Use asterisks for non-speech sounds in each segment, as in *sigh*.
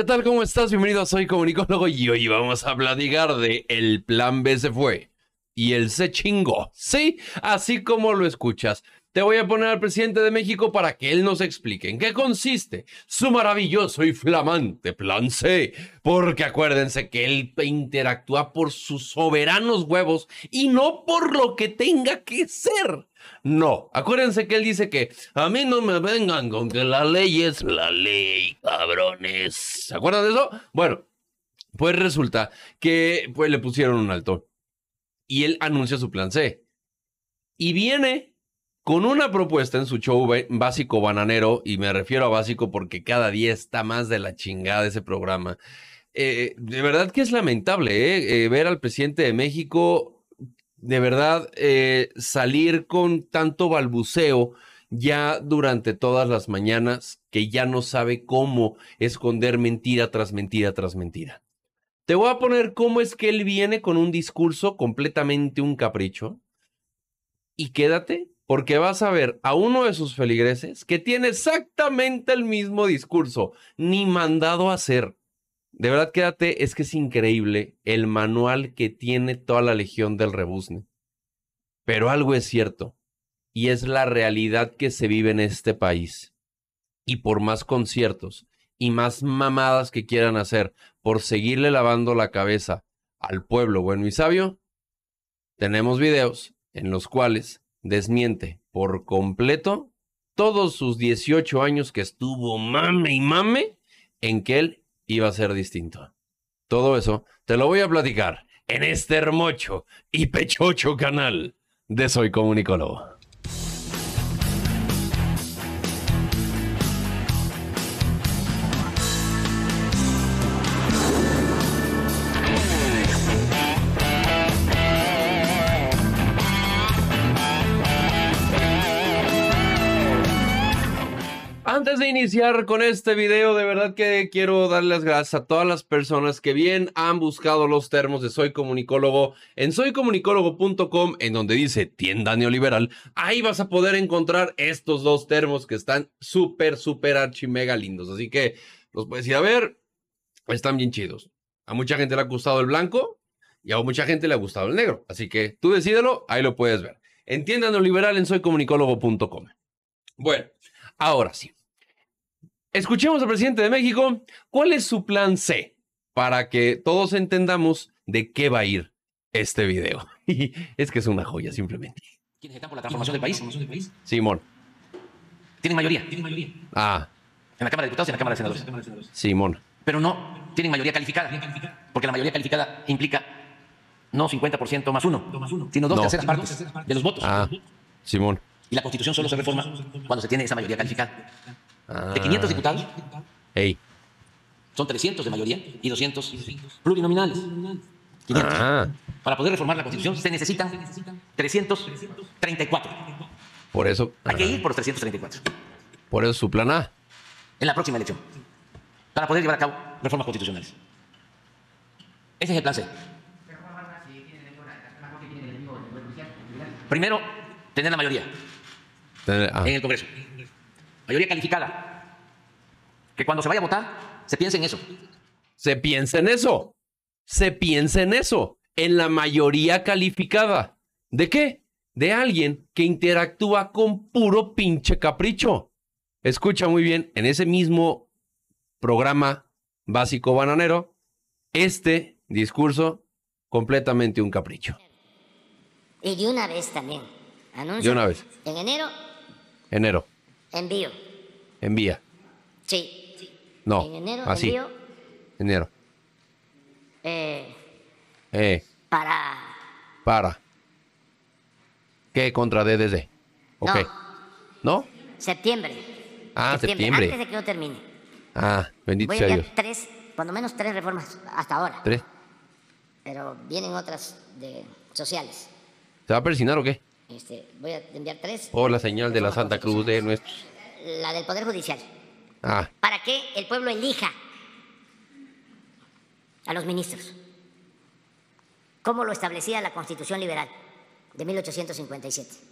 ¿Qué tal? ¿Cómo estás? Bienvenido, soy comunicólogo y hoy vamos a platicar de El Plan B se fue y él se chingó. Sí, así como lo escuchas. Te voy a poner al presidente de México para que él nos explique en qué consiste su maravilloso y flamante plan C. Porque acuérdense que él interactúa por sus soberanos huevos y no por lo que tenga que ser. No, acuérdense que él dice que a mí no me vengan con que la ley es la ley, cabrones. ¿Se acuerdan de eso? Bueno, pues resulta que pues le pusieron un alto y él anuncia su plan C. Y viene con una propuesta en su show básico bananero, y me refiero a básico porque cada día está más de la chingada ese programa. Eh, de verdad que es lamentable ¿eh? Eh, ver al presidente de México, de verdad, salir con tanto balbuceo ya durante todas las mañanas que ya no sabe cómo esconder mentira tras mentira tras mentira. Te voy a poner cómo es que él viene con un discurso completamente un capricho. Y quédate porque vas a ver a uno de sus feligreses que tiene exactamente el mismo discurso, ni mandado a hacer. De verdad, quédate, es que es increíble el manual que tiene toda la legión del rebuzne. Pero algo es cierto, y es la realidad que se vive en este país. Y por más conciertos y más mamadas que quieran hacer por seguirle lavando la cabeza al pueblo bueno y sabio, tenemos videos en los cuales desmiente por completo todos sus 18 años que estuvo mame y mame en que él iba a ser distinto. Todo eso te lo voy a platicar en este hermoso y pechocho canal de Soy Comunicólogo. Iniciar con este video, de verdad que quiero darles las gracias a todas las personas que bien han buscado los termos de Soy Comunicólogo en soycomunicólogo.com, en donde dice tienda neoliberal. Ahí vas a poder encontrar estos dos termos que están súper, súper archi mega lindos. Así que los puedes ir a ver. Están bien chidos. A mucha gente le ha gustado el blanco y a mucha gente le ha gustado el negro. Así que tú decídelo, ahí lo puedes ver. En tienda neoliberal en soycomunicólogo.com. Bueno, ahora sí. Escuchemos al presidente de México. ¿Cuál es su plan C? Para que todos entendamos de qué va a ir este video. *laughs* es que es una joya, simplemente. ¿Quiénes están por la transformación del país? Simón. Tienen mayoría. Tienen mayoría. Ah. En la Cámara de Diputados y en la Cámara de Senadores. Simón. Pero no tienen mayoría calificada. Porque la mayoría calificada implica no 50% más uno, sino dos terceras partes de los votos. Ah, Simón. Y la Constitución solo se reforma cuando se tiene esa mayoría calificada. De 500 diputados, Ey. son 300 de mayoría y 200 plurinominales. 500. Ah. Para poder reformar la Constitución se necesitan 334. Por eso. Hay que ir por los 334 Por eso su plan A. en la próxima elección para poder llevar a cabo reformas constitucionales. Ese es el plan C. Primero, tener la mayoría Tener- ah. en el Congreso. Mayoría calificada. Que cuando se vaya a votar, se piense en eso. Se piensa en eso. Se piensa en eso. En la mayoría calificada. ¿De qué? De alguien que interactúa con puro pinche capricho. Escucha muy bien, en ese mismo programa básico bananero, este discurso completamente un capricho. Y de una vez también. Anuncio. De una vez. En enero, Enero, envío. envía. Sí. No, En enero, así. envío Enero. eh, Eh, para. para. ¿Qué contra DDD? Ok. ¿No? Septiembre. Ah, septiembre. Antes de que yo termine. Ah, bendito Voy a sea enviar Dios. tres, cuando menos tres reformas hasta ahora. ¿Tres? Pero vienen otras de sociales. ¿Se va a persinar o qué? Este, voy a enviar tres. Por la señal de la Santa Cruz de nuestros. La del Poder Judicial. Ah, Para que el pueblo elija a los ministros. Como lo establecía la Constitución Liberal de 1857.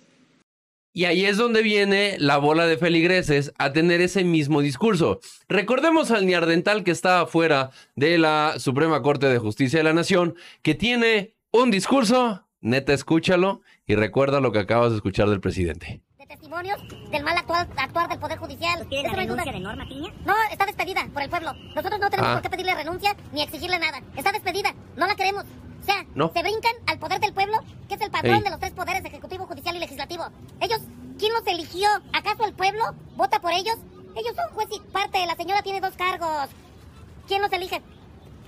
Y ahí es donde viene la bola de feligreses a tener ese mismo discurso. Recordemos al Niardental que está afuera de la Suprema Corte de Justicia de la Nación, que tiene un discurso, neta escúchalo y recuerda lo que acabas de escuchar del presidente. De testimonios del mal actual, actuar del Poder Judicial. ¿Quiere Eso la renuncia de Norma Piña? No, está despedida por el pueblo. Nosotros no tenemos Ah. por qué pedirle renuncia ni exigirle nada. Está despedida. No la queremos. O sea, No. se brincan al poder del pueblo, que es el patrón Ey. de los tres poderes, ejecutivo, judicial y legislativo. Ellos, ¿quién los eligió? ¿Acaso el pueblo vota por ellos? Ellos son juez y parte. La señora tiene dos cargos. ¿Quién los elige?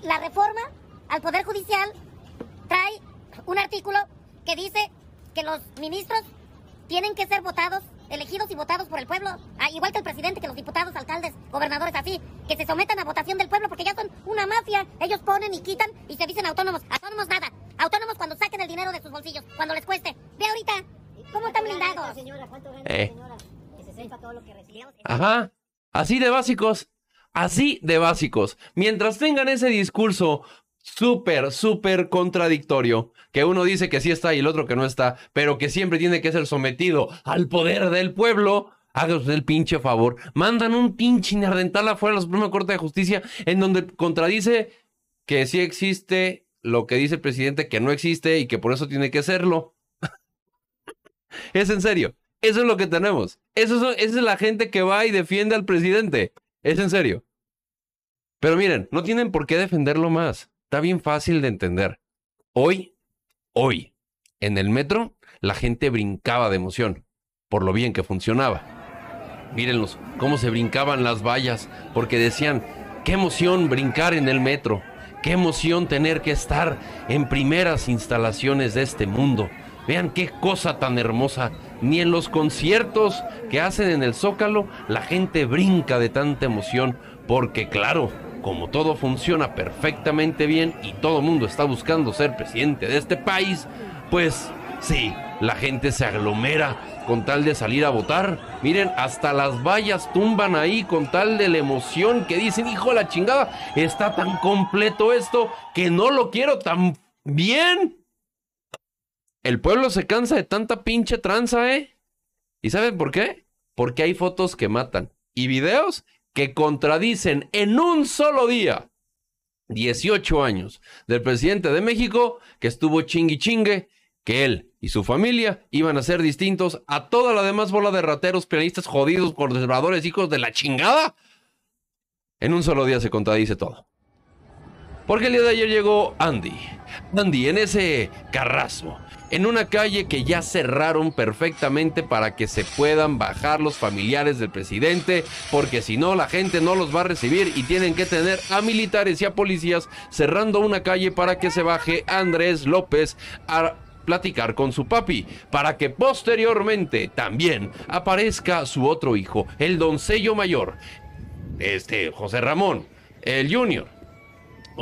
La reforma al poder judicial trae un artículo que dice que los ministros tienen que ser votados, elegidos y votados por el pueblo. Ah, igual que el presidente, que los diputados, alcaldes, gobernadores, así. Que se sometan a votación del pueblo porque ya son una mafia. Ellos ponen y quitan y se dicen autónomos. Autónomos nada. Autónomos cuando saquen el dinero de sus bolsillos, cuando les cueste. Ve ahorita, ¿cómo están blindados? Señora, ¿cuánto gana, Eh. señora? Que se sepa todo lo que recibimos. Ajá. Así de básicos. Así de básicos. Mientras tengan ese discurso súper, súper contradictorio, que uno dice que sí está y el otro que no está, pero que siempre tiene que ser sometido al poder del pueblo. Usted el pinche favor. Mandan un pinche inardental afuera de la Suprema Corte de Justicia en donde contradice que sí existe lo que dice el presidente que no existe y que por eso tiene que serlo. es en serio. Eso es lo que tenemos. Eso es, esa es la gente que va y defiende al presidente. Es en serio. Pero miren, no tienen por qué defenderlo más. Está bien fácil de entender. Hoy, hoy, en el metro, la gente brincaba de emoción por lo bien que funcionaba. Mírenlos, cómo se brincaban las vallas, porque decían, qué emoción brincar en el metro, qué emoción tener que estar en primeras instalaciones de este mundo. Vean qué cosa tan hermosa. Ni en los conciertos que hacen en el Zócalo, la gente brinca de tanta emoción, porque claro, como todo funciona perfectamente bien y todo mundo está buscando ser presidente de este país, pues sí, la gente se aglomera con tal de salir a votar. Miren, hasta las vallas tumban ahí con tal de la emoción que dicen, hijo de la chingada, está tan completo esto que no lo quiero tan bien. El pueblo se cansa de tanta pinche tranza, ¿eh? ¿Y saben por qué? Porque hay fotos que matan y videos que contradicen en un solo día 18 años del presidente de México que estuvo chingui chingue que él y su familia iban a ser distintos a toda la demás bola de rateros, pianistas jodidos, conservadores, hijos de la chingada. En un solo día se contradice todo. Porque el día de ayer llegó Andy. Andy en ese carrazo. En una calle que ya cerraron perfectamente para que se puedan bajar los familiares del presidente. Porque si no, la gente no los va a recibir y tienen que tener a militares y a policías cerrando una calle para que se baje Andrés López a platicar con su papi, para que posteriormente también aparezca su otro hijo, el doncello mayor, este José Ramón, el Junior,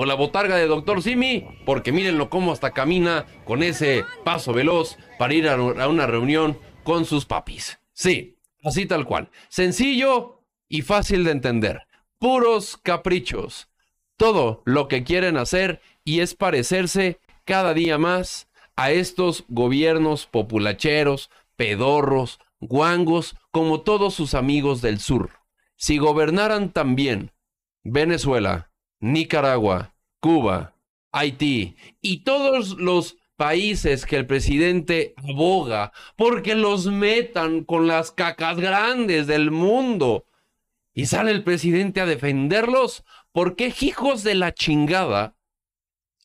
o la botarga de Doctor Simi, porque mírenlo cómo hasta camina con ese paso veloz para ir a a una reunión con sus papis. Sí, así tal cual. Sencillo y fácil de entender. Puros caprichos. Todo lo que quieren hacer y es parecerse cada día más a estos gobiernos populacheros, pedorros, guangos, como todos sus amigos del sur. Si gobernaran también Venezuela, Nicaragua, Cuba, Haití y todos los países que el presidente aboga porque los metan con las cacas grandes del mundo y sale el presidente a defenderlos, ¿por qué hijos de la chingada?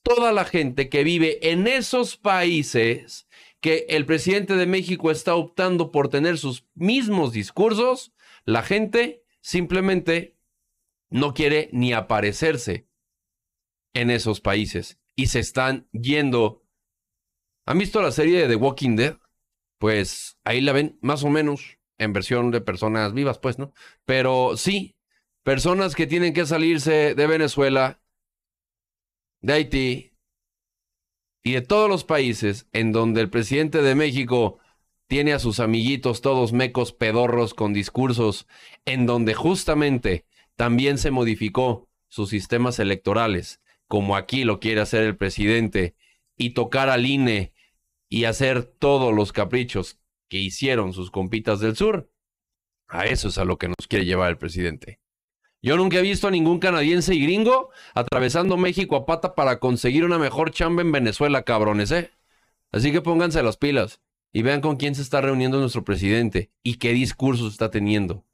Toda la gente que vive en esos países que el presidente de México está optando por tener sus mismos discursos, la gente simplemente no quiere ni aparecerse en esos países y se están yendo. ¿Han visto la serie de The Walking Dead? Pues ahí la ven más o menos en versión de personas vivas, pues, ¿no? Pero sí, personas que tienen que salirse de Venezuela, de Haití y de todos los países en donde el presidente de México tiene a sus amiguitos todos mecos pedorros con discursos, en donde justamente también se modificó sus sistemas electorales, como aquí lo quiere hacer el presidente, y tocar al INE y hacer todos los caprichos que hicieron sus compitas del sur. A eso es a lo que nos quiere llevar el presidente. Yo nunca he visto a ningún canadiense y gringo atravesando México a pata para conseguir una mejor chamba en Venezuela, cabrones, ¿eh? Así que pónganse las pilas y vean con quién se está reuniendo nuestro presidente y qué discursos está teniendo.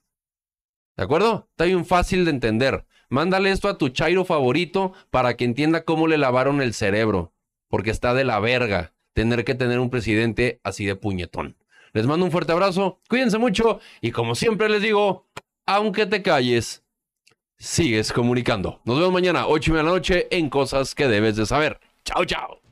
¿De acuerdo? Está bien fácil de entender. Mándale esto a tu chairo favorito para que entienda cómo le lavaron el cerebro. Porque está de la verga tener que tener un presidente así de puñetón. Les mando un fuerte abrazo, cuídense mucho y como siempre les digo, aunque te calles, sigues comunicando. Nos vemos mañana, 8 de la noche, en Cosas que debes de saber. Chao, chao.